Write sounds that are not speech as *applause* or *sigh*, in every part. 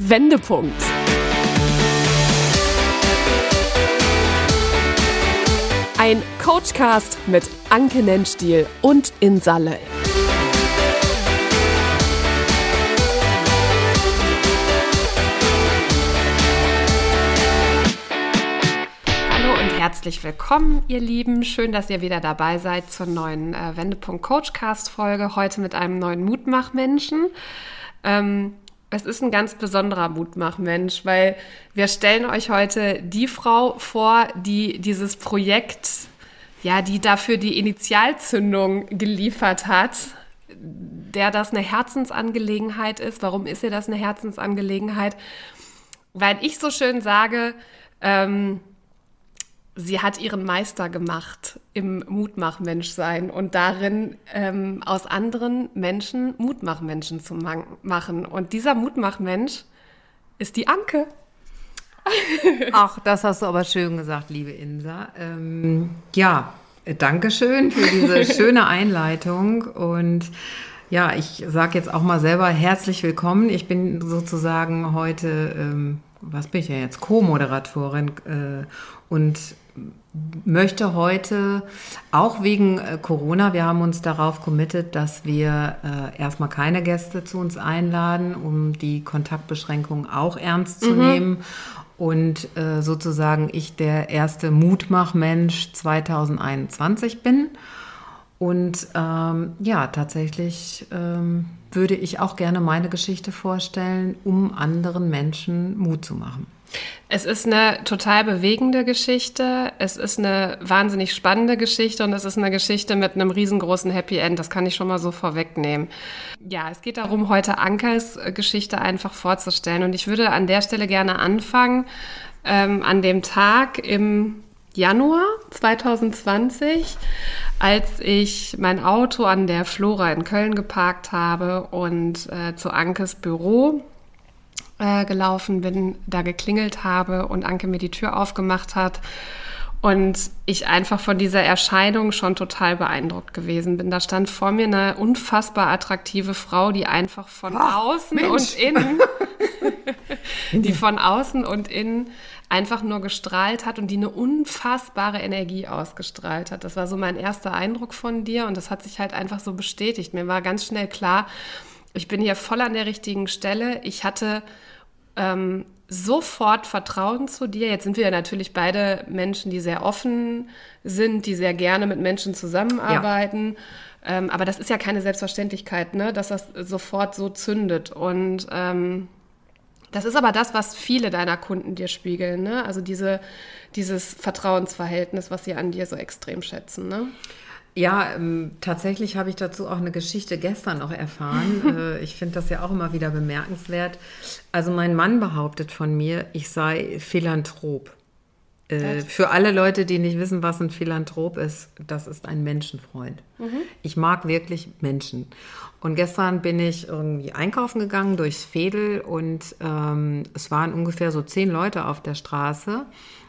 Wendepunkt. Ein Coachcast mit Anke Nennstiel und Insalle. herzlich willkommen, ihr Lieben. Schön, dass ihr wieder dabei seid zur neuen äh, Wendepunkt Coachcast Folge. Heute mit einem neuen Mutmachmenschen. Ähm, es ist ein ganz besonderer Mutmachmensch, weil wir stellen euch heute die Frau vor, die dieses Projekt, ja, die dafür die Initialzündung geliefert hat, der das eine Herzensangelegenheit ist. Warum ist ihr das eine Herzensangelegenheit? Weil ich so schön sage, ähm, sie hat ihren Meister gemacht im Mutmachmenschsein und darin ähm, aus anderen Menschen Mutmachmenschen zu machen. Und dieser Mutmachmensch ist die Anke. *laughs* Ach, das hast du aber schön gesagt, liebe Insa. Ähm, ja, danke schön für diese *laughs* schöne Einleitung und ja, ich sage jetzt auch mal selber herzlich willkommen. Ich bin sozusagen heute, ähm, was bin ich ja jetzt, Co-Moderatorin äh, und möchte heute auch wegen äh, Corona, wir haben uns darauf committet, dass wir äh, erstmal keine Gäste zu uns einladen, um die Kontaktbeschränkungen auch ernst zu mhm. nehmen. Und äh, sozusagen ich der erste Mutmachmensch 2021 bin. Und ähm, ja, tatsächlich ähm, würde ich auch gerne meine Geschichte vorstellen, um anderen Menschen Mut zu machen. Es ist eine total bewegende Geschichte. Es ist eine wahnsinnig spannende Geschichte und es ist eine Geschichte mit einem riesengroßen Happy End. Das kann ich schon mal so vorwegnehmen. Ja, es geht darum, heute Ankers Geschichte einfach vorzustellen. Und ich würde an der Stelle gerne anfangen, ähm, an dem Tag im Januar 2020, als ich mein Auto an der Flora in Köln geparkt habe und äh, zu Ankes Büro äh, gelaufen bin, da geklingelt habe und Anke mir die Tür aufgemacht hat. Und ich einfach von dieser Erscheinung schon total beeindruckt gewesen bin. Da stand vor mir eine unfassbar attraktive Frau, die einfach von Ach, außen Mensch. und innen, *laughs* die von außen und innen einfach nur gestrahlt hat und die eine unfassbare Energie ausgestrahlt hat. Das war so mein erster Eindruck von dir und das hat sich halt einfach so bestätigt. Mir war ganz schnell klar, ich bin hier voll an der richtigen Stelle. Ich hatte ähm, sofort Vertrauen zu dir. Jetzt sind wir ja natürlich beide Menschen, die sehr offen sind, die sehr gerne mit Menschen zusammenarbeiten. Ja. Ähm, aber das ist ja keine Selbstverständlichkeit, ne? dass das sofort so zündet. Und ähm, das ist aber das, was viele deiner Kunden dir spiegeln. Ne? Also diese, dieses Vertrauensverhältnis, was sie an dir so extrem schätzen. Ne? Ja, ähm, tatsächlich habe ich dazu auch eine Geschichte gestern noch erfahren. *laughs* äh, ich finde das ja auch immer wieder bemerkenswert. Also mein Mann behauptet von mir, ich sei Philanthrop. Äh, für alle Leute, die nicht wissen, was ein Philanthrop ist, das ist ein Menschenfreund. Mhm. Ich mag wirklich Menschen. Und gestern bin ich irgendwie einkaufen gegangen durchs Fädel und ähm, es waren ungefähr so zehn Leute auf der Straße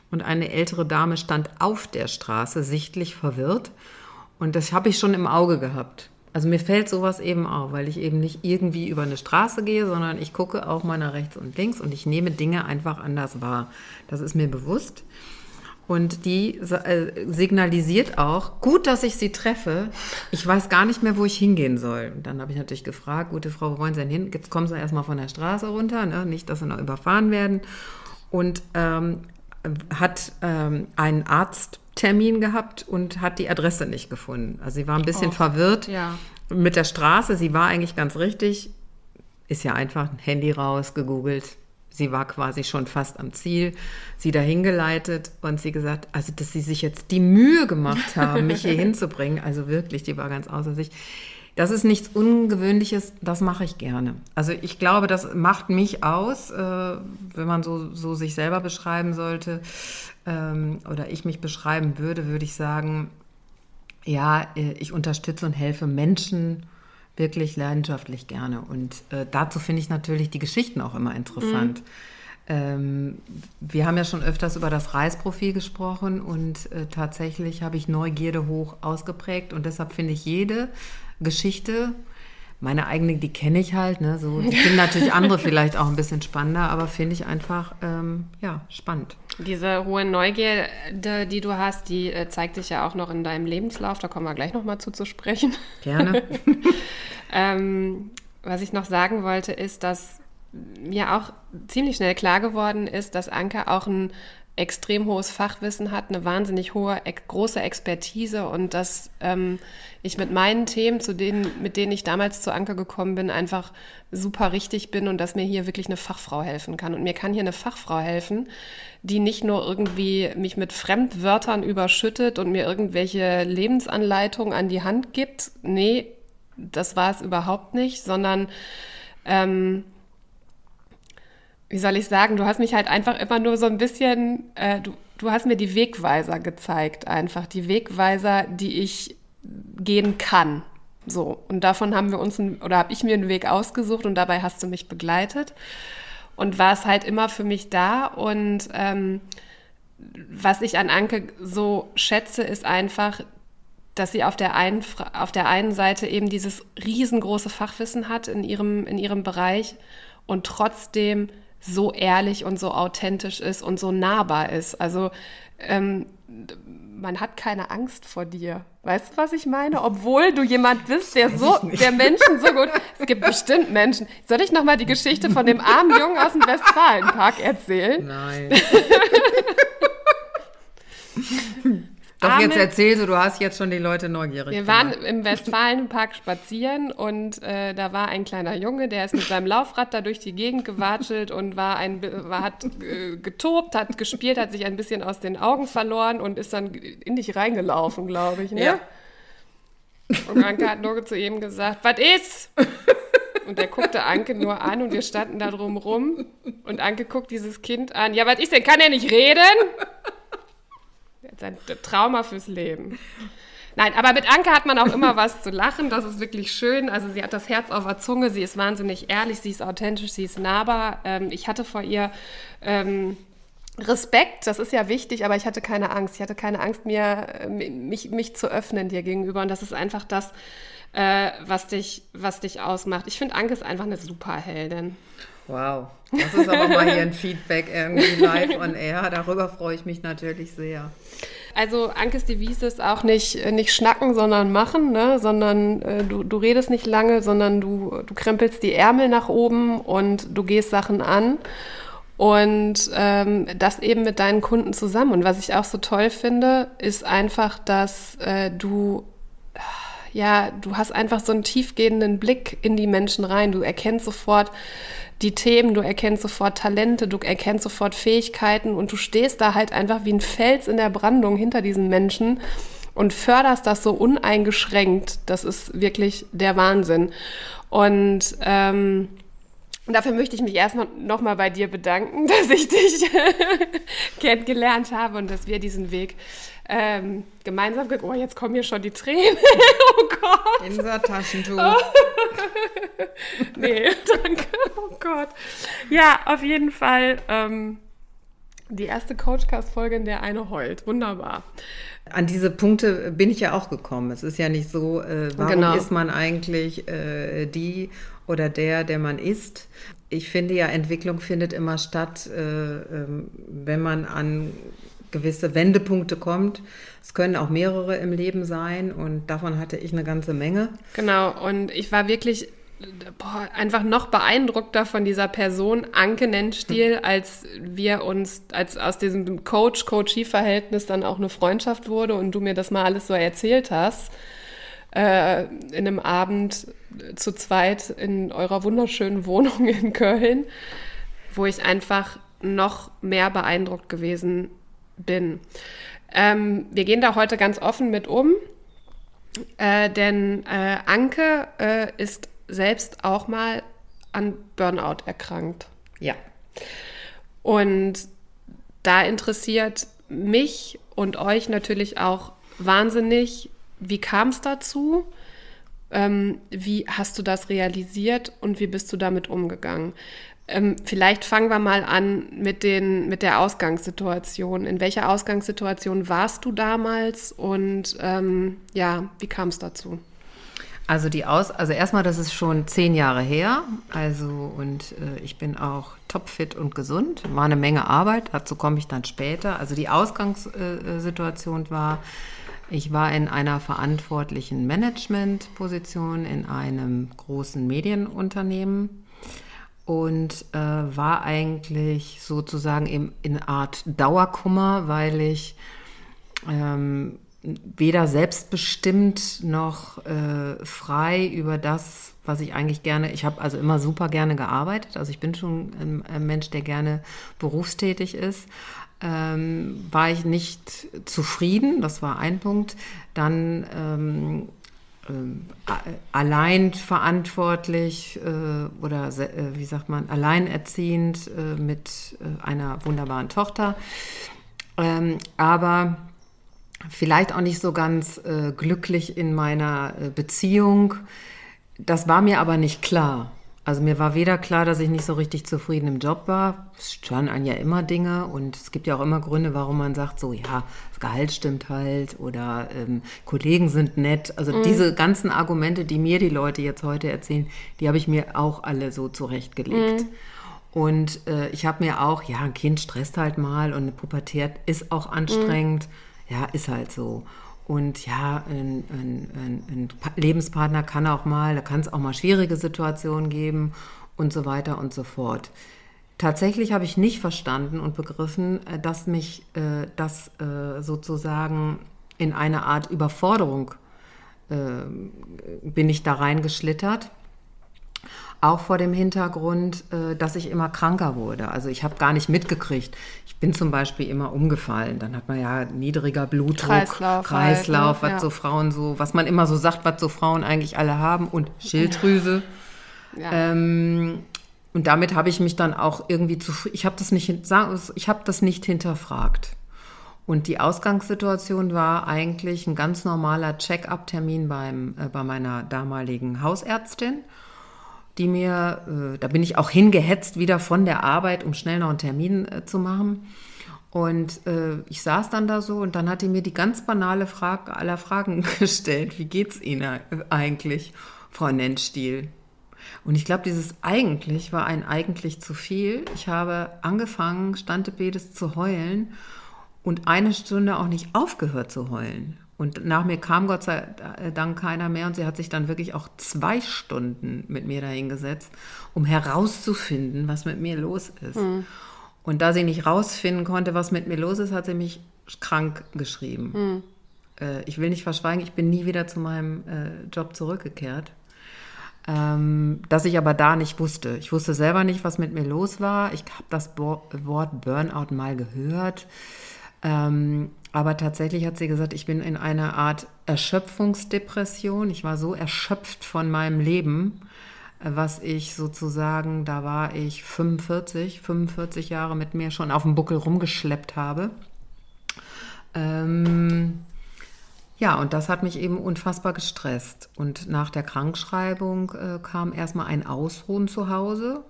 und eine ältere Dame stand auf der Straße, sichtlich verwirrt und das habe ich schon im Auge gehabt. Also mir fällt sowas eben auf, weil ich eben nicht irgendwie über eine Straße gehe, sondern ich gucke auch mal nach rechts und links und ich nehme Dinge einfach anders wahr. Das ist mir bewusst. Und die äh, signalisiert auch, gut, dass ich sie treffe. Ich weiß gar nicht mehr, wo ich hingehen soll. Und dann habe ich natürlich gefragt, gute Frau, wo wollen Sie denn hin? Jetzt kommen Sie erstmal von der Straße runter, ne? nicht, dass Sie noch überfahren werden. Und ähm, hat ähm, einen Arzt Termin gehabt und hat die Adresse nicht gefunden. Also sie war ein bisschen oh, verwirrt ja. mit der Straße. Sie war eigentlich ganz richtig. Ist ja einfach ein Handy raus, gegoogelt. Sie war quasi schon fast am Ziel, sie dahin geleitet und sie gesagt, also dass sie sich jetzt die Mühe gemacht haben, mich hier *laughs* hinzubringen. Also wirklich, die war ganz außer sich. Das ist nichts Ungewöhnliches, das mache ich gerne. Also ich glaube, das macht mich aus, äh, wenn man so, so sich selber beschreiben sollte ähm, oder ich mich beschreiben würde, würde ich sagen, ja, äh, ich unterstütze und helfe Menschen wirklich leidenschaftlich gerne. Und äh, dazu finde ich natürlich die Geschichten auch immer interessant. Mhm. Ähm, wir haben ja schon öfters über das Reisprofil gesprochen und äh, tatsächlich habe ich Neugierde hoch ausgeprägt und deshalb finde ich jede Geschichte meine eigene, die kenne ich halt. Ne? So, die finden natürlich andere *laughs* vielleicht auch ein bisschen spannender, aber finde ich einfach ähm, ja, spannend. Diese hohe Neugierde, die du hast, die äh, zeigt sich ja auch noch in deinem Lebenslauf. Da kommen wir gleich nochmal zu zu sprechen. Gerne. *laughs* ähm, was ich noch sagen wollte, ist, dass mir auch ziemlich schnell klar geworden ist, dass Anke auch ein extrem hohes Fachwissen hat, eine wahnsinnig hohe, große Expertise und dass ähm, ich mit meinen Themen, zu denen, mit denen ich damals zu Anker gekommen bin, einfach super richtig bin und dass mir hier wirklich eine Fachfrau helfen kann. Und mir kann hier eine Fachfrau helfen, die nicht nur irgendwie mich mit Fremdwörtern überschüttet und mir irgendwelche Lebensanleitungen an die Hand gibt. Nee, das war es überhaupt nicht, sondern ähm, wie soll ich sagen, du hast mich halt einfach immer nur so ein bisschen, äh, du, du hast mir die Wegweiser gezeigt, einfach die Wegweiser, die ich gehen kann. So, und davon haben wir uns, ein, oder habe ich mir einen Weg ausgesucht und dabei hast du mich begleitet und war es halt immer für mich da. Und ähm, was ich an Anke so schätze, ist einfach, dass sie auf der, einen, auf der einen Seite eben dieses riesengroße Fachwissen hat in ihrem, in ihrem Bereich und trotzdem so ehrlich und so authentisch ist und so nahbar ist. Also ähm, man hat keine Angst vor dir. Weißt du, was ich meine? Obwohl du jemand bist, der so, der Menschen so gut. Es gibt bestimmt Menschen. Soll ich nochmal die Geschichte von dem armen Jungen aus dem Westfalenpark erzählen? Nein. *laughs* *laughs* Doch, Arme, jetzt erzählst du, du hast jetzt schon die Leute neugierig Wir gemacht. waren im Westfalenpark spazieren und äh, da war ein kleiner Junge, der ist mit seinem Laufrad da durch die Gegend gewatschelt und war ein, war, hat äh, getobt, hat gespielt, hat sich ein bisschen aus den Augen verloren und ist dann in dich reingelaufen, glaube ich. Ne? Ja. Und Anke hat nur zu ihm gesagt, was ist? Und er guckte Anke nur an und wir standen da drum rum. Und Anke guckt dieses Kind an. Ja, was ist denn? Kann er nicht reden? Sein Trauma fürs Leben. Nein, aber mit Anke hat man auch immer was zu lachen. Das ist wirklich schön. Also sie hat das Herz auf der Zunge. Sie ist wahnsinnig ehrlich. Sie ist authentisch. Sie ist nahbar. Ähm, ich hatte vor ihr ähm, Respekt. Das ist ja wichtig, aber ich hatte keine Angst. Ich hatte keine Angst, mir äh, mich, mich zu öffnen dir gegenüber. Und das ist einfach das, äh, was dich, was dich ausmacht. Ich finde Anke ist einfach eine Superheldin. Wow, das ist aber mal hier ein Feedback irgendwie live on air. Darüber freue ich mich natürlich sehr. Also Ankes Devise ist auch nicht, nicht schnacken, sondern machen, ne? sondern äh, du, du redest nicht lange, sondern du, du krempelst die Ärmel nach oben und du gehst Sachen an. Und ähm, das eben mit deinen Kunden zusammen. Und was ich auch so toll finde, ist einfach, dass äh, du ja, du hast einfach so einen tiefgehenden Blick in die Menschen rein. Du erkennst sofort, die Themen, du erkennst sofort Talente, du erkennst sofort Fähigkeiten und du stehst da halt einfach wie ein Fels in der Brandung hinter diesen Menschen und förderst das so uneingeschränkt. Das ist wirklich der Wahnsinn. Und ähm, dafür möchte ich mich erstmal nochmal bei dir bedanken, *laughs* dass ich dich *laughs* kennengelernt habe und dass wir diesen Weg ähm, gemeinsam Oh, jetzt kommen hier schon die Tränen. *laughs* oh Gott. Insa Taschentuch. *laughs* nee, danke. Oh Gott. Ja, auf jeden Fall ähm, die erste Coachcast-Folge, in der eine heult. Wunderbar. An diese Punkte bin ich ja auch gekommen. Es ist ja nicht so, äh, warum genau. ist man eigentlich äh, die oder der, der man ist. Ich finde ja, Entwicklung findet immer statt, äh, ähm, wenn man an gewisse Wendepunkte kommt. Es können auch mehrere im Leben sein und davon hatte ich eine ganze Menge. Genau, und ich war wirklich boah, einfach noch beeindruckter von dieser Person, Anke Nennstiel, als wir uns, als aus diesem Coach-Coachie-Verhältnis dann auch eine Freundschaft wurde und du mir das mal alles so erzählt hast. Äh, in einem Abend zu zweit in eurer wunderschönen Wohnung in Köln, wo ich einfach noch mehr beeindruckt gewesen bin. Ähm, wir gehen da heute ganz offen mit um, äh, denn äh, Anke äh, ist selbst auch mal an Burnout erkrankt. Ja. Und da interessiert mich und euch natürlich auch wahnsinnig, wie kam es dazu? Ähm, wie hast du das realisiert und wie bist du damit umgegangen? Ähm, vielleicht fangen wir mal an mit, den, mit der Ausgangssituation. In welcher Ausgangssituation warst du damals und ähm, ja, wie kam es dazu? Also die Aus, also erstmal, das ist schon zehn Jahre her. Also und äh, ich bin auch topfit und gesund. War eine Menge Arbeit. Dazu komme ich dann später. Also die Ausgangssituation äh, war, ich war in einer verantwortlichen Managementposition in einem großen Medienunternehmen und äh, war eigentlich sozusagen in, in Art Dauerkummer, weil ich ähm, weder selbstbestimmt noch äh, frei über das, was ich eigentlich gerne, ich habe also immer super gerne gearbeitet, also ich bin schon ein, ein Mensch, der gerne berufstätig ist, ähm, war ich nicht zufrieden, das war ein Punkt. Dann ähm, äh, allein verantwortlich äh, oder äh, wie sagt man, alleinerziehend äh, mit äh, einer wunderbaren Tochter. Ähm, aber vielleicht auch nicht so ganz äh, glücklich in meiner Beziehung. Das war mir aber nicht klar. Also mir war weder klar, dass ich nicht so richtig zufrieden im Job war. Es stören einen ja immer Dinge und es gibt ja auch immer Gründe, warum man sagt, so ja, das Gehalt stimmt halt oder ähm, Kollegen sind nett. Also mhm. diese ganzen Argumente, die mir die Leute jetzt heute erzählen, die habe ich mir auch alle so zurechtgelegt. Mhm. Und äh, ich habe mir auch, ja, ein Kind stresst halt mal und eine Pubertät ist auch anstrengend. Mhm. Ja, ist halt so. Und ja, ein, ein, ein, ein Lebenspartner kann auch mal, da kann es auch mal schwierige Situationen geben und so weiter und so fort. Tatsächlich habe ich nicht verstanden und begriffen, äh, dass mich äh, das äh, sozusagen in eine Art Überforderung äh, bin ich da reingeschlittert. Auch vor dem Hintergrund, äh, dass ich immer kranker wurde. Also ich habe gar nicht mitgekriegt. Ich bin zum Beispiel immer umgefallen. Dann hat man ja niedriger Blutdruck, Kreislauf, Kreislauf halt, ne? was ja. so Frauen so, was man immer so sagt, was so Frauen eigentlich alle haben und Schilddrüse. Ja. Ähm, und damit habe ich mich dann auch irgendwie zu, ich habe das nicht, ich habe das nicht hinterfragt. Und die Ausgangssituation war eigentlich ein ganz normaler Check-up-Termin beim, äh, bei meiner damaligen Hausärztin die mir, äh, da bin ich auch hingehetzt wieder von der Arbeit, um schnell noch einen Termin äh, zu machen. Und äh, ich saß dann da so und dann hat die mir die ganz banale Frage aller Fragen *laughs* gestellt. Wie geht's Ihnen eigentlich, Frau Nennstiel? Und ich glaube, dieses eigentlich war ein eigentlich zu viel. Ich habe angefangen, Standebedes zu heulen und eine Stunde auch nicht aufgehört zu heulen. Und nach mir kam Gott sei Dank keiner mehr und sie hat sich dann wirklich auch zwei Stunden mit mir dahingesetzt, um herauszufinden, was mit mir los ist. Mhm. Und da sie nicht rausfinden konnte, was mit mir los ist, hat sie mich krank geschrieben. Mhm. Äh, ich will nicht verschweigen, ich bin nie wieder zu meinem äh, Job zurückgekehrt. Ähm, dass ich aber da nicht wusste. Ich wusste selber nicht, was mit mir los war. Ich habe das Wort Burnout mal gehört. Ähm, aber tatsächlich hat sie gesagt, ich bin in einer Art Erschöpfungsdepression. Ich war so erschöpft von meinem Leben, was ich sozusagen, da war ich 45, 45 Jahre mit mir schon auf dem Buckel rumgeschleppt habe. Ähm, ja, und das hat mich eben unfassbar gestresst. Und nach der Krankschreibung äh, kam erstmal ein Ausruhen zu Hause.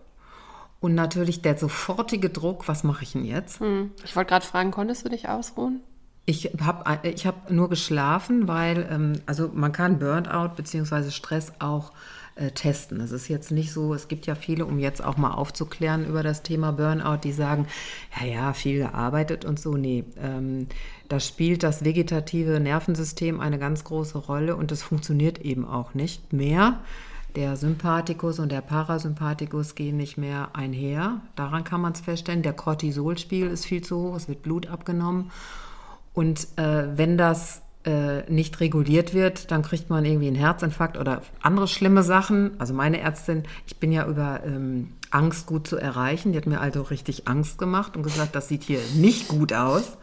Und natürlich der sofortige Druck, was mache ich denn jetzt? Hm. Ich wollte gerade fragen, konntest du dich ausruhen? Ich habe ich hab nur geschlafen, weil, ähm, also man kann Burnout bzw. Stress auch äh, testen. Es ist jetzt nicht so, es gibt ja viele, um jetzt auch mal aufzuklären über das Thema Burnout, die sagen, ja, ja, viel gearbeitet und so. Nee, ähm, da spielt das vegetative Nervensystem eine ganz große Rolle und es funktioniert eben auch nicht mehr. Der Sympathikus und der Parasympathikus gehen nicht mehr einher. Daran kann man es feststellen. Der Cortisolspiegel ist viel zu hoch, es wird Blut abgenommen. Und äh, wenn das äh, nicht reguliert wird, dann kriegt man irgendwie einen Herzinfarkt oder andere schlimme Sachen. Also meine Ärztin, ich bin ja über ähm, Angst gut zu erreichen. Die hat mir also richtig Angst gemacht und gesagt, das sieht hier nicht gut aus.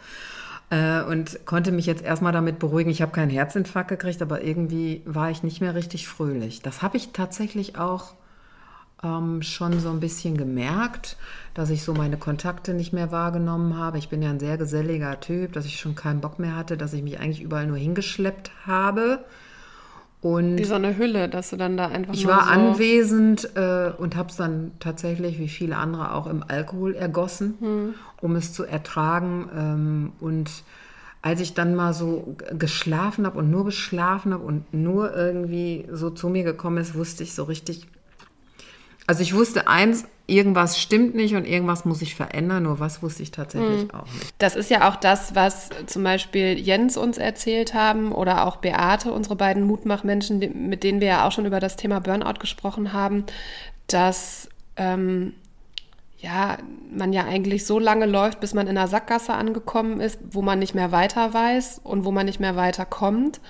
Äh, und konnte mich jetzt erstmal damit beruhigen. Ich habe keinen Herzinfarkt gekriegt, aber irgendwie war ich nicht mehr richtig fröhlich. Das habe ich tatsächlich auch ähm, schon so ein bisschen gemerkt, dass ich so meine Kontakte nicht mehr wahrgenommen habe. Ich bin ja ein sehr geselliger Typ, dass ich schon keinen Bock mehr hatte, dass ich mich eigentlich überall nur hingeschleppt habe. Und wie so eine Hülle, dass du dann da einfach. Ich war so anwesend äh, und habe es dann tatsächlich, wie viele andere, auch im Alkohol ergossen, hm. um es zu ertragen. Ähm, und als ich dann mal so geschlafen habe und nur geschlafen habe und nur irgendwie so zu mir gekommen ist, wusste ich so richtig. Also ich wusste eins, irgendwas stimmt nicht und irgendwas muss ich verändern, nur was wusste ich tatsächlich mhm. auch nicht. Das ist ja auch das, was zum Beispiel Jens uns erzählt haben oder auch Beate, unsere beiden Mutmachmenschen, mit denen wir ja auch schon über das Thema Burnout gesprochen haben, dass ähm, ja, man ja eigentlich so lange läuft, bis man in einer Sackgasse angekommen ist, wo man nicht mehr weiter weiß und wo man nicht mehr weiterkommt.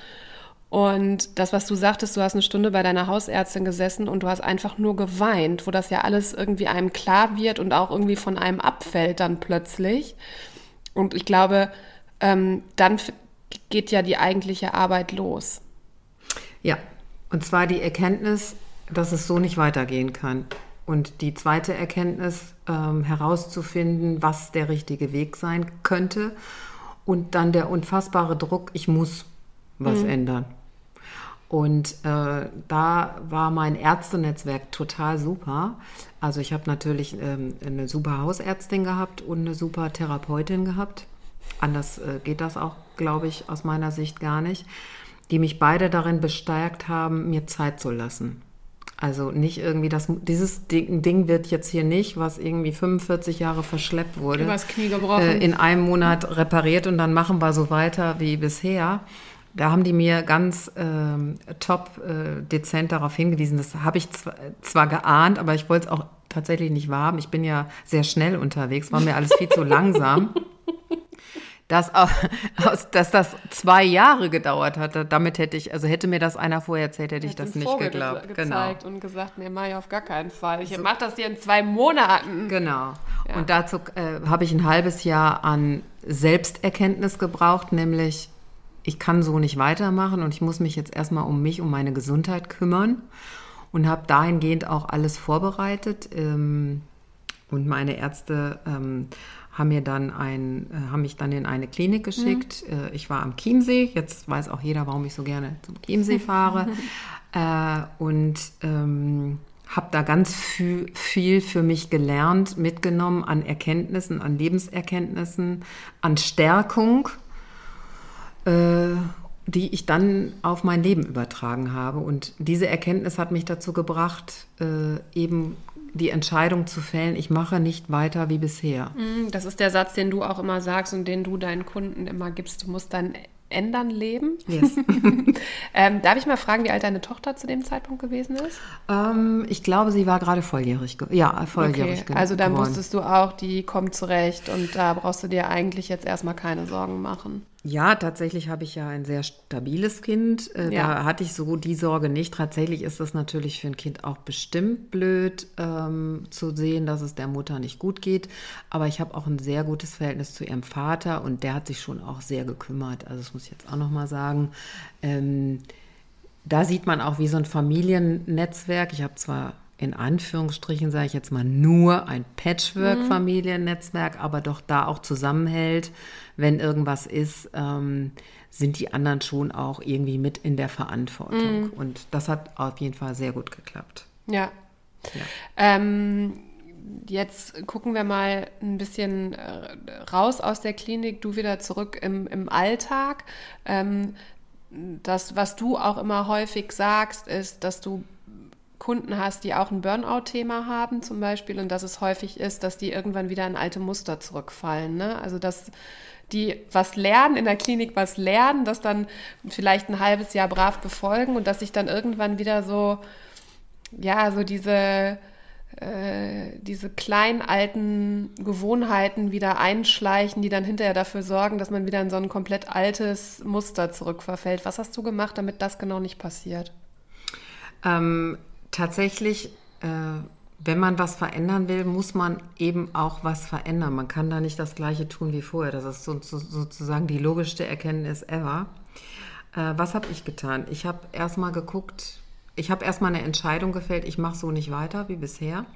Und das, was du sagtest, du hast eine Stunde bei deiner Hausärztin gesessen und du hast einfach nur geweint, wo das ja alles irgendwie einem klar wird und auch irgendwie von einem abfällt dann plötzlich. Und ich glaube, ähm, dann geht ja die eigentliche Arbeit los. Ja, und zwar die Erkenntnis, dass es so nicht weitergehen kann. Und die zweite Erkenntnis, ähm, herauszufinden, was der richtige Weg sein könnte. Und dann der unfassbare Druck, ich muss was mhm. ändern. Und äh, da war mein Ärztenetzwerk total super. Also ich habe natürlich ähm, eine super Hausärztin gehabt und eine super Therapeutin gehabt. Anders äh, geht das auch, glaube ich, aus meiner Sicht gar nicht. Die mich beide darin bestärkt haben, mir Zeit zu lassen. Also nicht irgendwie das, dieses Ding, wird jetzt hier nicht, was irgendwie 45 Jahre verschleppt wurde, Übers Knie gebrochen. Äh, in einem Monat repariert und dann machen wir so weiter wie bisher. Da haben die mir ganz ähm, top äh, dezent darauf hingewiesen. Das habe ich zwar, zwar geahnt, aber ich wollte es auch tatsächlich nicht wahrhaben. Ich bin ja sehr schnell unterwegs, war mir alles viel zu langsam. *laughs* dass, dass das zwei Jahre gedauert hatte. Damit hätte ich, also hätte mir das einer vorher erzählt, hätte ich das nicht Vogel geglaubt. Ge genau. und gesagt, nee, mache ich auf gar keinen Fall. Ich so. mache das hier in zwei Monaten. Genau. Ja. Und dazu äh, habe ich ein halbes Jahr an Selbsterkenntnis gebraucht, nämlich ich kann so nicht weitermachen und ich muss mich jetzt erstmal um mich, um meine Gesundheit kümmern und habe dahingehend auch alles vorbereitet. Ähm, und meine Ärzte ähm, haben mir dann ein, äh, haben mich dann in eine Klinik geschickt. Mhm. Äh, ich war am Chiemsee. Jetzt weiß auch jeder, warum ich so gerne zum Chiemsee fahre. *laughs* äh, und ähm, habe da ganz viel, viel für mich gelernt, mitgenommen an Erkenntnissen, an Lebenserkenntnissen, an Stärkung, die ich dann auf mein Leben übertragen habe. Und diese Erkenntnis hat mich dazu gebracht, äh, eben die Entscheidung zu fällen, ich mache nicht weiter wie bisher. Mm, das ist der Satz, den du auch immer sagst und den du deinen Kunden immer gibst. Du musst dein Ändern leben. Yes. *laughs* ähm, darf ich mal fragen, wie alt deine Tochter zu dem Zeitpunkt gewesen ist? Ähm, ich glaube, sie war gerade volljährig. Ja, volljährig. Okay. Also dann geworden. wusstest du auch, die kommt zurecht und da brauchst du dir eigentlich jetzt erstmal keine Sorgen machen. Ja, tatsächlich habe ich ja ein sehr stabiles Kind. Äh, ja. Da hatte ich so die Sorge nicht. Tatsächlich ist es natürlich für ein Kind auch bestimmt blöd ähm, zu sehen, dass es der Mutter nicht gut geht. Aber ich habe auch ein sehr gutes Verhältnis zu ihrem Vater und der hat sich schon auch sehr gekümmert. Also das muss ich jetzt auch noch mal sagen. Ähm, da sieht man auch wie so ein Familiennetzwerk. Ich habe zwar in Anführungsstrichen, sage ich jetzt mal, nur ein Patchwork-Familiennetzwerk, aber doch da auch zusammenhält, wenn irgendwas ist, ähm, sind die anderen schon auch irgendwie mit in der Verantwortung. Mhm. Und das hat auf jeden Fall sehr gut geklappt. Ja. ja. Ähm, jetzt gucken wir mal ein bisschen äh, raus aus der Klinik, du wieder zurück im, im Alltag. Ähm, das, was du auch immer häufig sagst, ist, dass du Kunden hast, die auch ein Burnout-Thema haben zum Beispiel und dass es häufig ist, dass die irgendwann wieder in alte Muster zurückfallen. Ne? Also dass die was lernen, in der Klinik was lernen, das dann vielleicht ein halbes Jahr brav befolgen und dass sich dann irgendwann wieder so, ja, so diese, äh, diese kleinen alten Gewohnheiten wieder einschleichen, die dann hinterher dafür sorgen, dass man wieder in so ein komplett altes Muster zurückverfällt. Was hast du gemacht, damit das genau nicht passiert? Ähm, tatsächlich, äh, wenn man was verändern will, muss man eben auch was verändern. Man kann da nicht das Gleiche tun wie vorher. Das ist so, so, sozusagen die logischste Erkenntnis ever. Äh, was habe ich getan? Ich habe erstmal geguckt, ich habe erstmal eine Entscheidung gefällt, ich mache so nicht weiter wie bisher.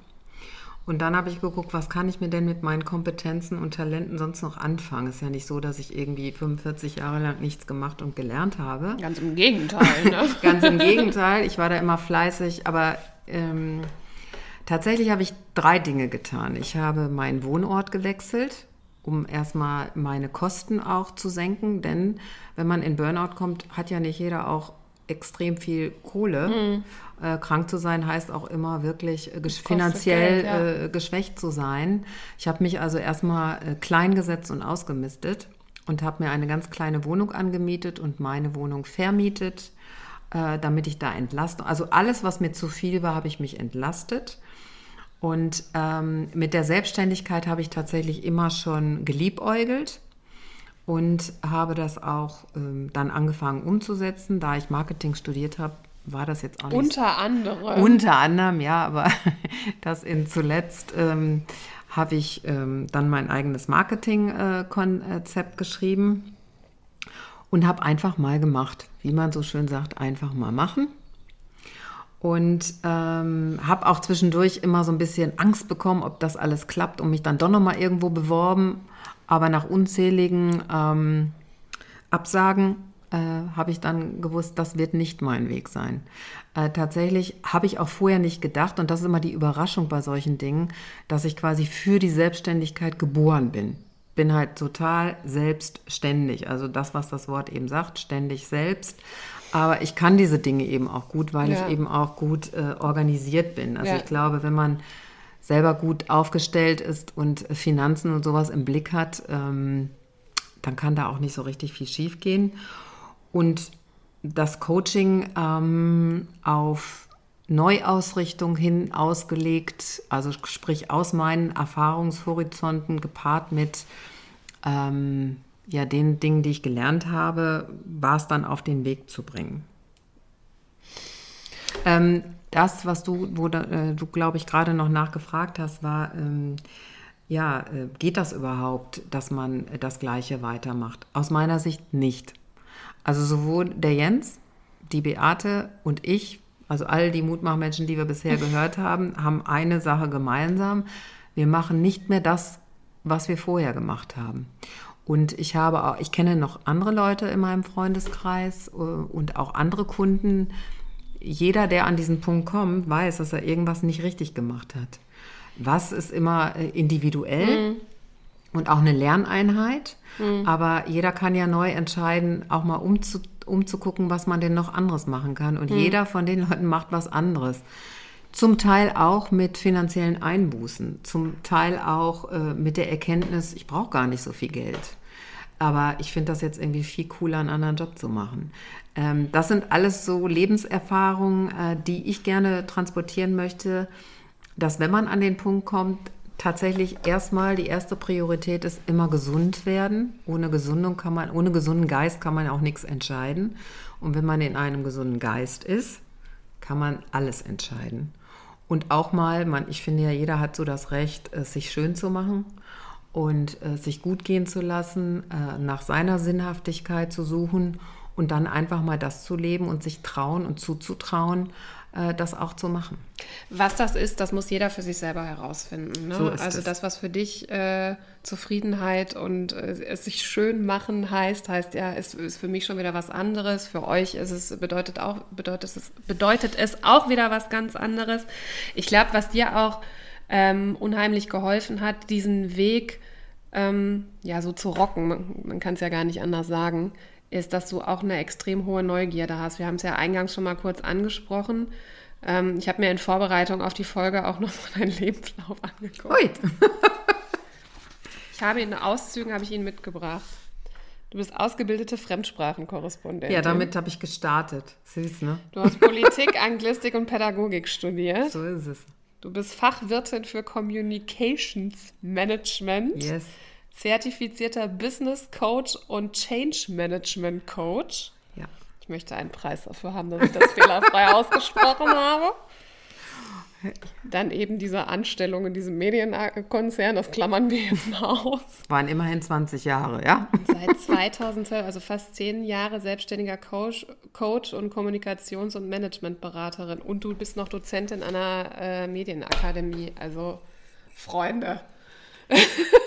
Und dann habe ich geguckt, was kann ich mir denn mit meinen Kompetenzen und Talenten sonst noch anfangen? Es ist ja nicht so, dass ich irgendwie 45 Jahre lang nichts gemacht und gelernt habe. Ganz im Gegenteil. Ne? *laughs* Ganz im Gegenteil. Ich war da immer fleißig, aber ähm, tatsächlich habe ich drei Dinge getan. Ich habe meinen Wohnort gewechselt. um erstmal meine Kosten auch zu senken. Denn wenn man in Burnout kommt, hat ja nicht jeder auch extrem viel Kohle. Mhm. Äh, krank zu sein heißt auch immer wirklich äh, finanziell Geld, ja. äh, geschwächt zu sein. Ich habe mich also erstmal äh, klein gesetzt und ausgemistet und habe mir eine ganz kleine Wohnung angemietet und meine Wohnung vermietet, äh, damit ich da entlastung. Also alles, was mir zu viel war, habe ich mich entlastet. Und ähm, mit der Selbstständigkeit habe ich tatsächlich immer schon geliebäugelt und habe das auch ähm, dann angefangen umzusetzen. Da ich Marketing studiert habe, war das jetzt auch nicht. Unter anderem. Unter anderem, ja, aber *laughs* das in zuletzt ähm, habe ich ähm, dann mein eigenes Marketing-Konzept geschrieben und habe einfach mal gemacht, wie man so schön sagt, einfach mal machen. Und ähm, habe auch zwischendurch immer so ein bisschen Angst bekommen, ob das alles klappt und mich dann doch nochmal irgendwo beworben. Aber nach unzähligen ähm, Absagen äh, habe ich dann gewusst, das wird nicht mein Weg sein. Äh, tatsächlich habe ich auch vorher nicht gedacht, und das ist immer die Überraschung bei solchen Dingen, dass ich quasi für die Selbstständigkeit geboren bin. Bin halt total selbstständig. Also das, was das Wort eben sagt, ständig selbst. Aber ich kann diese Dinge eben auch gut, weil ja. ich eben auch gut äh, organisiert bin. Also ja. ich glaube, wenn man selber gut aufgestellt ist und Finanzen und sowas im Blick hat, ähm, dann kann da auch nicht so richtig viel schiefgehen. Und das Coaching ähm, auf Neuausrichtung hin ausgelegt, also sprich aus meinen Erfahrungshorizonten gepaart mit ähm, ja, den Dingen, die ich gelernt habe, war es dann auf den Weg zu bringen. Ähm, das, was du, wo äh, du glaube ich, gerade noch nachgefragt hast, war, ähm, ja, äh, geht das überhaupt, dass man das Gleiche weitermacht? Aus meiner Sicht nicht. Also sowohl der Jens, die Beate und ich, also all die Mutmachmenschen, die wir bisher *laughs* gehört haben, haben eine Sache gemeinsam. Wir machen nicht mehr das, was wir vorher gemacht haben. Und ich habe auch, ich kenne noch andere Leute in meinem Freundeskreis äh, und auch andere Kunden. Jeder, der an diesen Punkt kommt, weiß, dass er irgendwas nicht richtig gemacht hat. Was ist immer äh, individuell mhm. und auch eine Lerneinheit. Mhm. Aber jeder kann ja neu entscheiden, auch mal umzu, umzugucken, was man denn noch anderes machen kann. Und mhm. jeder von den Leuten macht was anderes. Zum Teil auch mit finanziellen Einbußen, zum Teil auch äh, mit der Erkenntnis, ich brauche gar nicht so viel Geld. Aber ich finde das jetzt irgendwie viel cooler, einen anderen Job zu machen. Ähm, das sind alles so Lebenserfahrungen, äh, die ich gerne transportieren möchte, dass wenn man an den Punkt kommt, tatsächlich erstmal die erste Priorität ist immer gesund werden. Ohne Gesundung kann man, ohne gesunden Geist kann man auch nichts entscheiden. Und wenn man in einem gesunden Geist ist, kann man alles entscheiden. Und auch mal, man, ich finde ja, jeder hat so das Recht, es sich schön zu machen und äh, sich gut gehen zu lassen, äh, nach seiner Sinnhaftigkeit zu suchen und dann einfach mal das zu leben und sich trauen und zuzutrauen, äh, das auch zu machen. Was das ist, das muss jeder für sich selber herausfinden. Ne? So also das, was für dich äh, Zufriedenheit und äh, es sich schön machen heißt, heißt ja, ist, ist für mich schon wieder was anderes. Für euch ist es, bedeutet auch, bedeutet es, bedeutet es auch wieder was ganz anderes. Ich glaube, was dir auch ähm, unheimlich geholfen hat, diesen Weg ähm, ja so zu rocken, man, man kann es ja gar nicht anders sagen, ist, dass du auch eine extrem hohe Neugierde hast. Wir haben es ja eingangs schon mal kurz angesprochen. Ähm, ich habe mir in Vorbereitung auf die Folge auch noch mal deinen Lebenslauf angeguckt. Ui. ich habe in Auszügen habe ich ihn mitgebracht. Du bist ausgebildete Fremdsprachenkorrespondentin. Ja, damit habe ich gestartet. Süß, ne? Du hast Politik, Anglistik und Pädagogik studiert. So ist es. Du bist Fachwirtin für Communications Management. Yes. Zertifizierter Business Coach und Change Management Coach. Ja. Ich möchte einen Preis dafür haben, dass ich das fehlerfrei *laughs* ausgesprochen habe. Dann eben diese Anstellung in diesem Medienkonzern, das klammern wir jetzt mal aus. Waren immerhin 20 Jahre, ja? Seit 2012, also fast zehn Jahre selbstständiger Coach, Coach und Kommunikations- und Managementberaterin. Und du bist noch Dozentin einer äh, Medienakademie. Also Freunde. *laughs*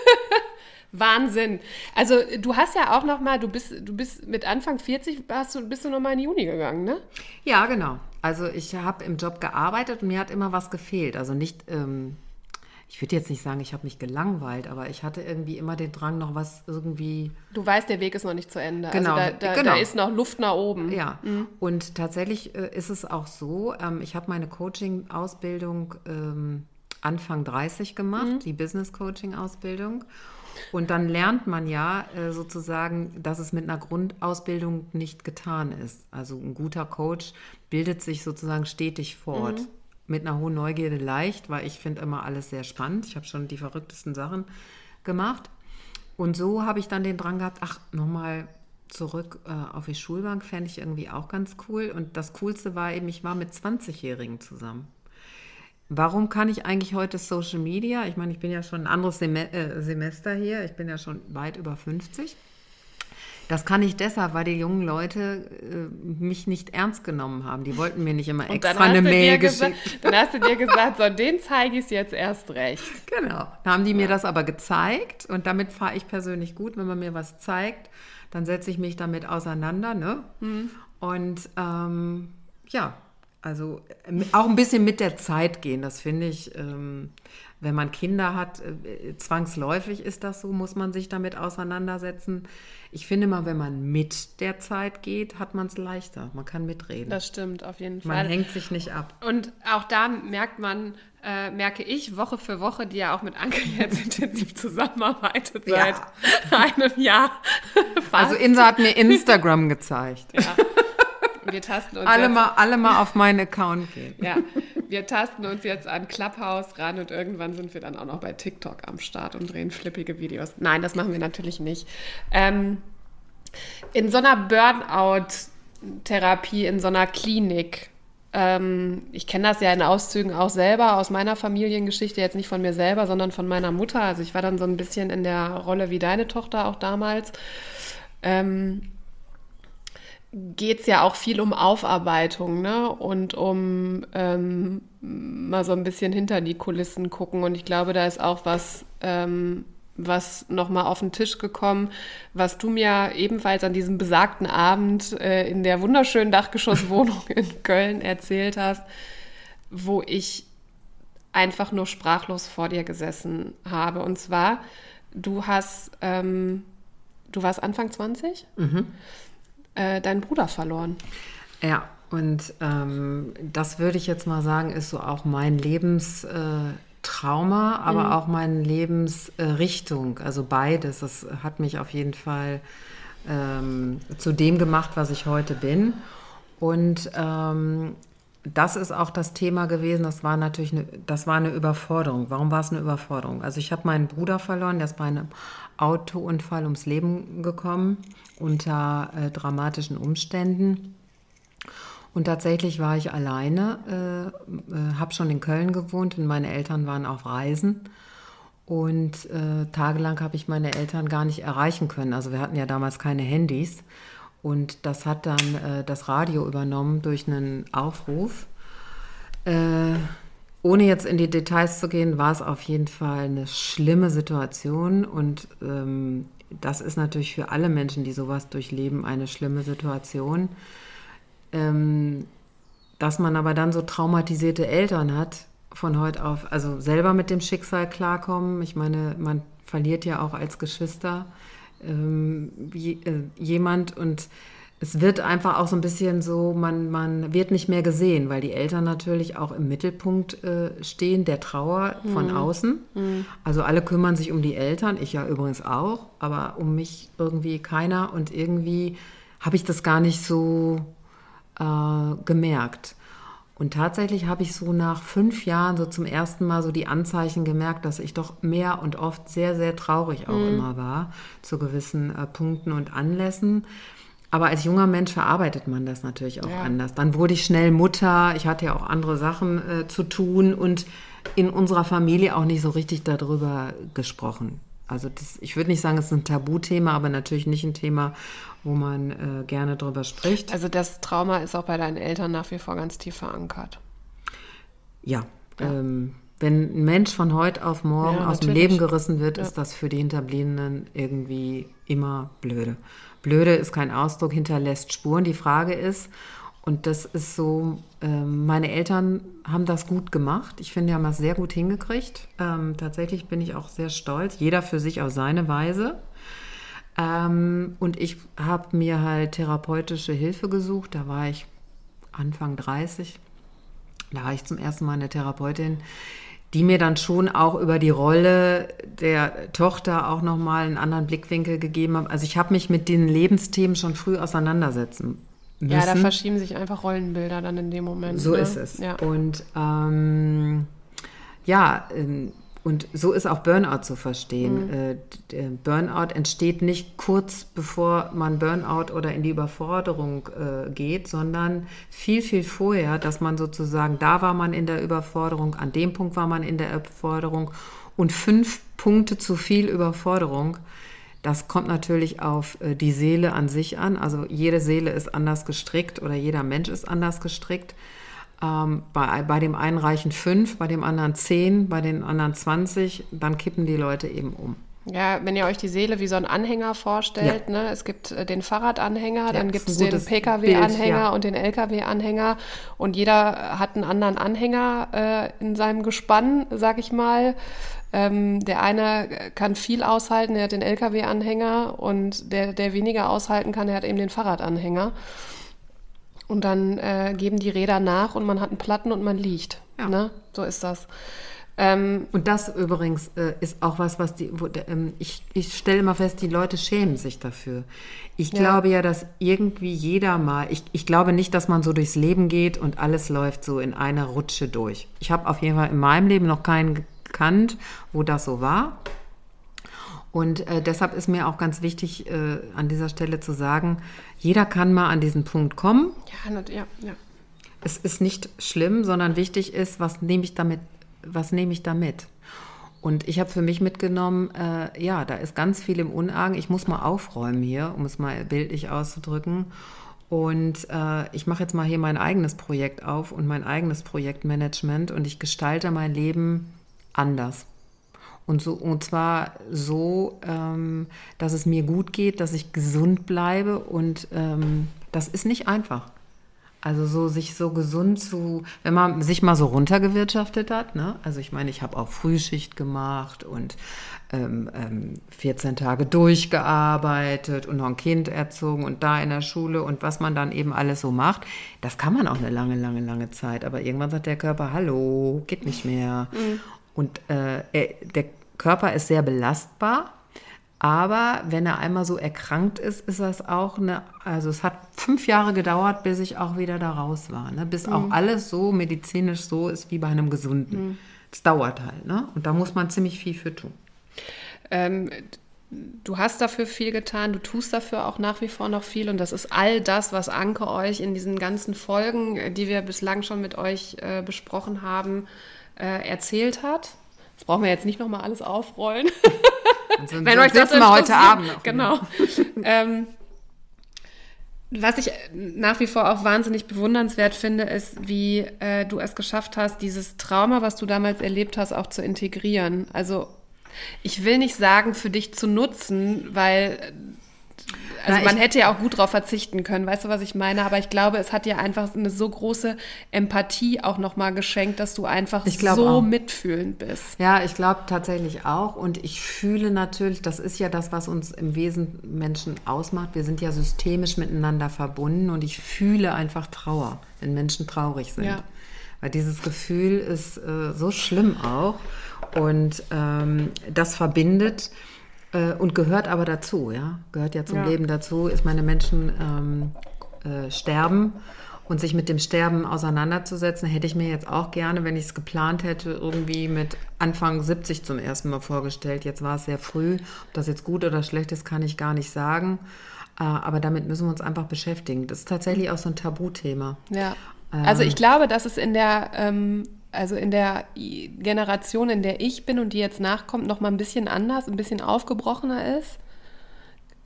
Wahnsinn. Also du hast ja auch noch mal, du bist, du bist mit Anfang 40, hast du, bist du noch mal in die Uni gegangen, ne? Ja, genau. Also ich habe im Job gearbeitet und mir hat immer was gefehlt. Also nicht, ähm, ich würde jetzt nicht sagen, ich habe mich gelangweilt, aber ich hatte irgendwie immer den Drang, noch was irgendwie. Du weißt, der Weg ist noch nicht zu Ende. Genau, also da, da, genau. da ist noch Luft nach oben. Ja, und tatsächlich äh, ist es auch so, ähm, ich habe meine Coaching-Ausbildung ähm, Anfang 30 gemacht, die Business-Coaching-Ausbildung. Und dann lernt man ja äh, sozusagen, dass es mit einer Grundausbildung nicht getan ist. Also ein guter Coach bildet sich sozusagen stetig fort. Mit einer hohen Neugierde leicht, weil ich finde immer alles sehr spannend. Ich habe schon die verrücktesten Sachen gemacht. Und so habe ich dann den Drang gehabt, ach, nochmal zurück äh, auf die Schulbank, fände ich irgendwie auch ganz cool. Und das Coolste war eben, ich war mit 20-Jährigen zusammen. Warum kann ich eigentlich heute Social Media? Ich meine, ich bin ja schon ein anderes Sem äh, Semester hier, ich bin ja schon weit über 50. Das kann ich deshalb, weil die jungen Leute äh, mich nicht ernst genommen haben. Die wollten mir nicht immer dann extra eine Mail geschickt. dann hast du dir gesagt, so, den zeige ich es jetzt erst recht. *laughs* Genau. Da haben die mir das aber gezeigt und damit fahre ich persönlich gut. Wenn man mir was zeigt, dann setze ich mich damit auseinander. Ne? Und ähm, ja, also ähm, auch ein bisschen mit der Zeit gehen, das finde ich, ähm, wenn man Kinder hat, äh, zwangsläufig ist das so, muss man sich damit auseinandersetzen. Ich finde mal, wenn man mit der Zeit geht, hat man es leichter. Man kann mitreden. Das stimmt, auf jeden man Fall. hängt sich nicht ab. Und auch da merkt man, äh, merke ich Woche für Woche, die ja auch mit Anke *laughs* jetzt intensiv zusammenarbeitet Ja. seit *laughs* einem Jahr. Fast. Also Insa hat mir Instagram gezeigt. ja. Wir tasten uns Alle jetzt, mal, alle mal auf meinen Account gehen. ja, wir tasten uns jetzt an Clubhouse ran und irgendwann sind wir dann auch noch bei TikTok am Start und drehen flippige Videos. Nein, das machen wir natürlich nicht. Ähm, in so einer Burnout-Therapie, in so einer Klinik, ähm, ich kenne das ja in Auszügen auch selber aus meiner Familiengeschichte, jetzt nicht von mir selber, sondern von meiner Mutter. Also ich war dann so ein bisschen in der Rolle wie deine Tochter auch damals. Ähm, geht es ja auch viel um Aufarbeitung ne? und um ähm, mal so ein bisschen hinter die Kulissen gucken. Und ich glaube, da ist auch was, ähm, was nochmal auf den Tisch gekommen, was du mir ebenfalls an diesem besagten Abend äh, in der wunderschönen Dachgeschosswohnung in Köln erzählt hast, wo ich einfach nur sprachlos vor dir gesessen habe. Und zwar, du hast, ähm, du warst Anfang 20? Äh, deinen Bruder verloren. Ja, und ähm, das würde ich jetzt mal sagen, ist so auch mein Lebenstrauma, äh, aber auch meine Lebensrichtung. also beides. Das hat mich auf jeden Fall ähm, zu dem gemacht, was ich heute bin. Und ähm, das ist auch das Thema gewesen. Das war natürlich eine, das war eine Überforderung. Warum war es eine Überforderung? Also ich habe meinen Bruder verloren, der ist bei einem Autounfall ums Leben gekommen unter äh, dramatischen Umständen. Und tatsächlich war ich alleine, äh, äh, habe schon in Köln gewohnt und meine Eltern waren auf Reisen. Und äh, tagelang habe ich meine Eltern gar nicht erreichen können. Also wir hatten ja damals keine Handys. Und das hat dann äh, das Radio übernommen durch einen Aufruf. Ohne jetzt in die Details zu gehen, war es auf jeden Fall eine schlimme Situation. Und ähm, das ist natürlich für alle Menschen, die sowas durchleben, eine schlimme Situation. Ähm, dass man aber dann so traumatisierte Eltern hat, von heute auf, also selber mit dem Schicksal klarkommen. Ich meine, man verliert ja auch als Geschwister ähm, je, äh, jemand und es wird einfach auch so ein bisschen so, man, man wird nicht mehr gesehen, weil die Eltern natürlich auch im Mittelpunkt äh, stehen, der Trauer von außen. Also alle kümmern sich um die Eltern, ich ja übrigens auch, aber um mich irgendwie keiner und irgendwie habe ich das gar nicht so äh, gemerkt. Und tatsächlich habe ich so nach fünf Jahren so zum ersten Mal so die Anzeichen gemerkt, dass ich doch mehr und oft sehr, sehr traurig auch immer war zu gewissen äh, Punkten und Anlässen. Aber als junger Mensch verarbeitet man das natürlich auch Ja. anders. Dann wurde ich schnell Mutter, ich hatte ja auch andere Sachen äh, zu tun und in unserer Familie auch nicht so richtig darüber gesprochen. Also das, ich würde nicht sagen, es ist ein Tabuthema, aber natürlich nicht ein Thema, wo man äh, gerne drüber spricht. Also das Trauma ist auch bei deinen Eltern nach wie vor ganz tief verankert. Ja, Ähm, wenn ein Mensch von heute auf morgen Ja, aus dem natürlich. Leben gerissen wird, ist das für die Hinterbliebenen irgendwie immer blöde. Blöde ist kein Ausdruck, hinterlässt Spuren. Die Frage ist, Und das ist so, ähm, meine Eltern haben das gut gemacht. Ich finde, die haben das sehr gut hingekriegt. Ähm, tatsächlich bin ich auch sehr stolz. Jeder für sich auf seine Weise. Ähm, und ich habe mir halt therapeutische Hilfe gesucht. Da war ich Anfang 30. Da war ich zum ersten Mal eine Therapeutin, die mir dann schon auch über die Rolle der Tochter auch nochmal einen anderen Blickwinkel gegeben hat. Also ich habe mich mit den Lebensthemen schon früh auseinandersetzen müssen. Ja, da verschieben sich einfach Rollenbilder dann in dem Moment. So ne? ist es. Ja. Und ähm, ja, ähm, und so ist auch Burnout zu verstehen. Äh, d- Burnout entsteht nicht kurz bevor man Burnout oder in die Überforderung äh, geht, sondern viel, viel vorher, dass man sozusagen, da war man in der Überforderung, an dem Punkt war man in der Überforderung und fünf Punkte zu viel Überforderung. Das kommt natürlich auf äh, die Seele an sich an. Also jede Seele ist anders gestrickt oder jeder Mensch ist anders gestrickt. Ähm, bei, bei dem einen reichen fünf, bei dem anderen zehn, bei den anderen 20, dann kippen die Leute eben um. Ja, wenn ihr euch die Seele wie so einen Anhänger vorstellt, ne? es gibt äh, den Fahrradanhänger, dann ist gibt es den Pkw-Anhänger ja. und den Lkw-Anhänger und jeder hat einen anderen Anhänger äh, in seinem Gespann, sag ich mal. Ähm, der eine kann viel aushalten, der hat den Lkw-Anhänger und der, der weniger aushalten kann, der hat eben den Fahrradanhänger. Und dann äh, geben die Räder nach und man hat einen Platten und man liegt. Ja. Ne? So ist das. Ähm, Und das übrigens äh, ist auch was, was die, wo, ähm, ich, ich stelle immer fest, die Leute schämen sich dafür. Ich Ja. glaube ja, dass irgendwie jeder mal, ich, ich glaube nicht, dass man so durchs Leben geht und alles läuft so in einer Rutsche durch. Ich habe auf jeden Fall in meinem Leben noch keinen gekannt, wo das so war. Und äh, deshalb ist mir auch ganz wichtig, äh, an dieser Stelle zu sagen, jeder kann mal an diesen Punkt kommen. ja, nat- ja, ja. Es ist nicht schlimm, sondern wichtig ist, was nehme ich damit, was nehme ich damit? Und ich habe für mich mitgenommen, äh, ja, da ist ganz viel im Unargen. Ich muss mal aufräumen hier, um es mal bildlich auszudrücken. Und äh, ich mache jetzt mal hier mein eigenes Projekt auf und mein eigenes Projektmanagement und ich gestalte mein Leben anders. Und, so, und zwar so, ähm, dass es mir gut geht, dass ich gesund bleibe. Und ähm, das ist nicht einfach. Also so sich so gesund zu, wenn man sich mal so runtergewirtschaftet hat, ne? Also ich meine, ich habe auch Frühschicht gemacht und ähm, ähm, 14 Tage durchgearbeitet und noch ein Kind erzogen und da in der Schule und was man dann eben alles so macht, das kann man auch eine lange, lange, lange Zeit. Aber irgendwann sagt der Körper, hallo, geht nicht mehr. Und äh, er, der Körper ist sehr belastbar. Aber wenn er einmal so erkrankt ist, ist das auch eine, also es hat fünf Jahre gedauert, bis ich auch wieder da raus war, ne? bis auch alles so medizinisch so ist wie bei einem Gesunden. Es dauert halt, ne? Und da muss man ziemlich viel für tun. Ähm, du hast dafür viel getan, du tust dafür auch nach wie vor noch viel und das ist all das, was Anke euch in diesen ganzen Folgen, äh, die wir bislang schon mit euch äh, besprochen haben, äh, erzählt hat. Das brauchen wir jetzt nicht nochmal alles aufrollen. Sonst, *laughs* Wenn euch das wir heute. Abend noch. Genau. *laughs* ähm, was ich nach wie vor auch wahnsinnig bewundernswert finde, ist, wie äh, du es geschafft hast, dieses Trauma, was du damals erlebt hast, auch zu integrieren. Also ich will nicht sagen, für dich zu nutzen, weil also Na, man hätte ja auch gut darauf verzichten können, weißt du, was ich meine? Aber ich glaube, es hat dir einfach eine so große Empathie auch nochmal geschenkt, dass du einfach so auch. mitfühlend bist. Ja, ich glaube tatsächlich auch. Und ich fühle natürlich, das ist ja das, was uns im Wesen Menschen ausmacht. Wir sind ja systemisch miteinander verbunden und ich fühle einfach Trauer, wenn Menschen traurig sind. Ja. Weil dieses Gefühl ist äh, so schlimm auch. Und ähm, das verbindet äh, und gehört aber dazu, ja. Gehört ja zum Ja. Leben dazu, ist meine Menschen ähm, äh, sterben und sich mit dem Sterben auseinanderzusetzen, hätte ich mir jetzt auch gerne, wenn ich es geplant hätte, irgendwie mit Anfang 70 zum ersten Mal vorgestellt. Jetzt war es sehr früh. Ob das jetzt gut oder schlecht ist, kann ich gar nicht sagen. Äh, aber damit müssen wir uns einfach beschäftigen. Das ist tatsächlich auch so ein Tabuthema. Ja. Also ich glaube, dass es in der, ähm, also in der Generation, in der ich bin und die jetzt nachkommt, noch mal ein bisschen anders, ein bisschen aufgebrochener ist.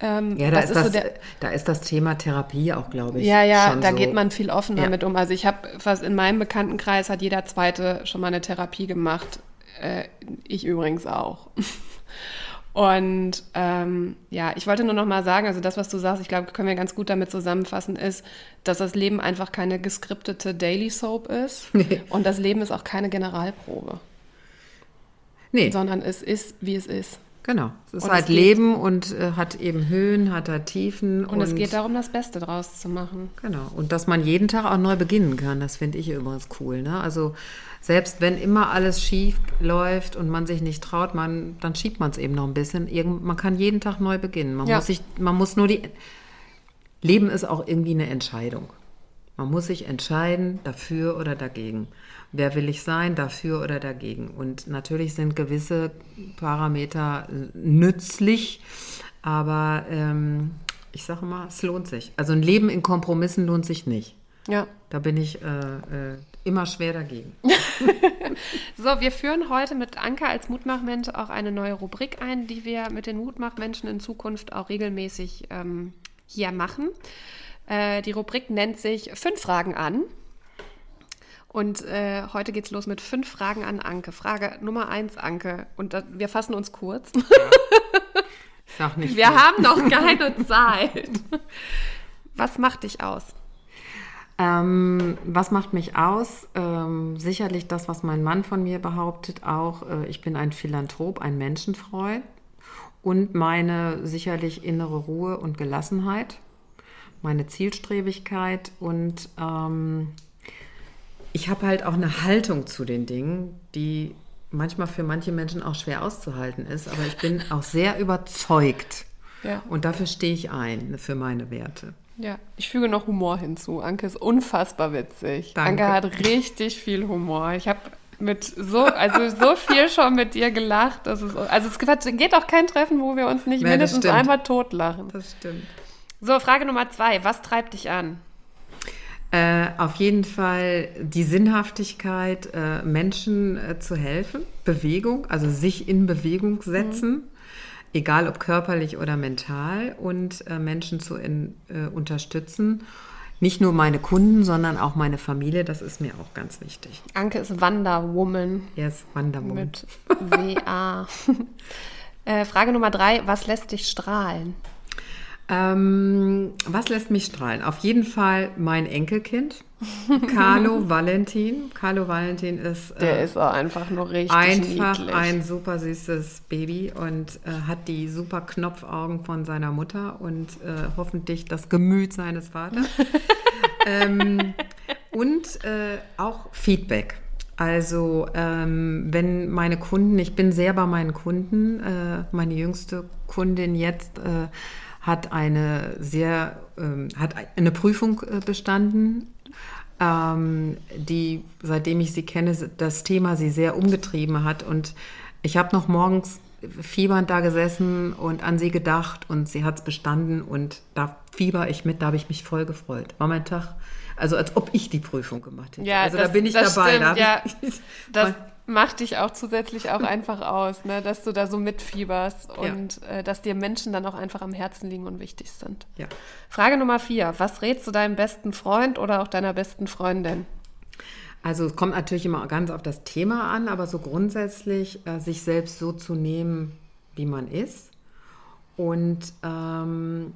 Ähm, Ja, da ist, das, so der, da ist das Thema Therapie auch, glaube ich. ja, ja, da so. geht man viel offener Ja. mit um. Also ich habe fast in meinem Bekanntenkreis hat jeder Zweite schon mal eine Therapie gemacht. Äh, ich übrigens auch. *laughs* Und ähm, ja, ich wollte nur noch mal sagen, also das, was du sagst, ich glaube, können wir ganz gut damit zusammenfassen, ist, dass das Leben einfach keine geskriptete Daily Soap ist *laughs* nee. und das Leben ist auch keine Generalprobe. Nee. Sondern es ist, wie es ist. Genau. Es ist und halt es Leben und äh, hat eben Höhen, hat da Tiefen. Und, und, es geht darum, das Beste draus zu machen. Genau. Und dass man jeden Tag auch neu beginnen kann, das finde ich übrigens cool. Ne? Also selbst wenn immer alles schief läuft und man sich nicht traut, man, dann schiebt man es eben noch ein bisschen. Irgend, man kann jeden Tag neu beginnen. Man, ja. muss sich, man muss nur die. Leben ist auch irgendwie eine Entscheidung. Man muss sich entscheiden, dafür oder dagegen. Wer will ich sein, dafür oder dagegen? Und natürlich sind gewisse Parameter nützlich, aber ähm, ich sage mal, es lohnt sich. Also ein Leben in Kompromissen lohnt sich nicht. Ja. Da bin ich äh, äh, immer schwer dagegen. *laughs* so, wir führen heute mit Anke als Mutmachmensch auch eine neue Rubrik ein, die wir mit den Mutmachmenschen in Zukunft auch regelmäßig ähm, hier machen. Äh, die Rubrik nennt sich Fünf Fragen an. Und äh, heute geht's los mit fünf Fragen an Anke. Frage Nummer eins, Anke. Und da, wir fassen uns kurz. Ja. *laughs* Sag nicht wir viel. haben noch keine Zeit. Was macht dich aus? Ähm, was macht mich aus? Ähm, sicherlich das, was mein Mann von mir behauptet, auch. Äh, ich bin ein Philanthrop, ein Menschenfreund und meine sicherlich innere Ruhe und Gelassenheit, meine Zielstrebigkeit und ähm, ich habe halt auch eine Haltung zu den Dingen, die manchmal für manche Menschen auch schwer auszuhalten ist, aber ich bin auch sehr überzeugt. Ja. Und dafür stehe ich ein, für meine Werte. Ja, ich füge noch Humor hinzu. Anke ist unfassbar witzig. Danke. Anke hat richtig viel Humor. Ich habe mit so, also so viel schon mit dir gelacht. Das ist, also es geht auch kein Treffen, wo wir uns nicht ja, mindestens einmal totlachen. Das stimmt. So, Frage Nummer zwei. Was treibt dich an? Äh, auf jeden Fall die Sinnhaftigkeit, äh, Menschen äh, zu helfen, Bewegung, also sich in Bewegung setzen, mhm. Egal ob körperlich oder mental, und äh, Menschen zu in, äh, unterstützen. Nicht nur meine Kunden, sondern auch meine Familie, das ist mir auch ganz wichtig. Anke ist Wanderwoman. Yes, Wanderwoman. Mit WA. *laughs* Äh, Frage Nummer drei, was lässt dich strahlen? Ähm, was lässt mich strahlen? Auf jeden Fall mein Enkelkind, *laughs* Carlo Valentin. Carlo Valentin ist. Der äh, ist auch einfach nur richtig Einfach niedlich. ein super süßes Baby und äh, hat die super Knopfaugen von seiner Mutter und äh, hoffentlich das Gemüt seines Vaters. *laughs* ähm, und äh, auch Feedback. Also ähm, wenn meine Kunden, ich bin sehr bei meinen Kunden, äh, meine jüngste Kundin jetzt äh, hat eine sehr, ähm, hat eine Prüfung äh, bestanden, ähm, die, seitdem ich sie kenne, das Thema sie sehr umgetrieben hat. Und ich habe noch morgens fiebernd da gesessen und an sie gedacht und sie hat es bestanden und da fieber ich mit, da habe ich mich voll gefreut. War mein Tag, also als ob ich die Prüfung gemacht hätte. Ja, also das, da bin ich dabei. Stimmt, da ja, *laughs* das, macht dich auch zusätzlich auch einfach aus, ne? dass du da so mitfieberst und ja. äh, dass dir Menschen dann auch einfach am Herzen liegen und wichtig sind. Ja. Frage Nummer vier. Was rätst du deinem besten Freund oder auch deiner besten Freundin? Also es kommt natürlich immer ganz auf das Thema an, aber so grundsätzlich äh, sich selbst so zu nehmen, wie man ist. Und ähm,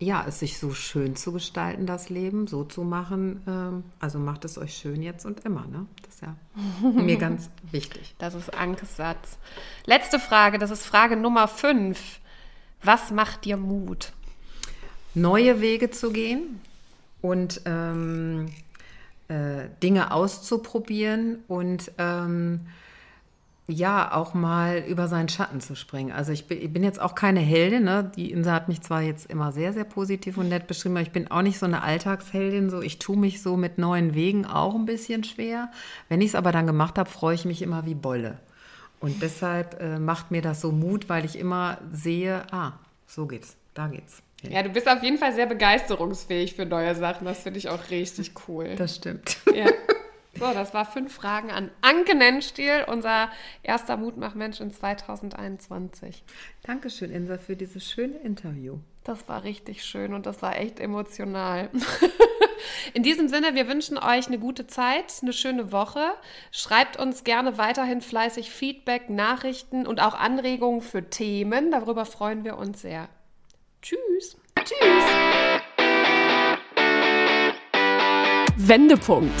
ja, es sich so schön zu gestalten, das Leben, so zu machen. Ähm, also macht es euch schön jetzt und immer. Ne? Das ist ja *laughs* mir ganz wichtig. Das ist Ankes Satz. Letzte Frage, das ist Frage Nummer 5. Was macht dir Mut? Neue Wege zu gehen und ähm, äh, Dinge auszuprobieren und ähm, ja, auch mal über seinen Schatten zu springen. Also ich bin, jetzt auch keine Heldin. Ne? Die Insa hat mich zwar jetzt immer sehr, sehr positiv und nett beschrieben, aber ich bin auch nicht so eine Alltagsheldin. So, ich tue mich so mit neuen Wegen auch ein bisschen schwer. Wenn ich es aber dann gemacht habe, freue ich mich immer wie Bolle. Und deshalb äh, macht mir das so Mut, weil ich immer sehe, ah, so geht's, da geht's. Ja, du bist auf jeden Fall sehr begeisterungsfähig für neue Sachen. Das finde ich auch richtig cool. Das stimmt. Ja. *laughs* So, das war fünf Fragen an Anke Nennstiel, unser erster Mutmachmensch in 2021. Dankeschön, Insa, für dieses schöne Interview. Das war richtig schön und das war echt emotional. *laughs* In diesem Sinne, wir wünschen euch eine gute Zeit, eine schöne Woche. Schreibt uns gerne weiterhin fleißig Feedback, Nachrichten und auch Anregungen für Themen. Darüber freuen wir uns sehr. Tschüss. Tschüss. Wendepunkt.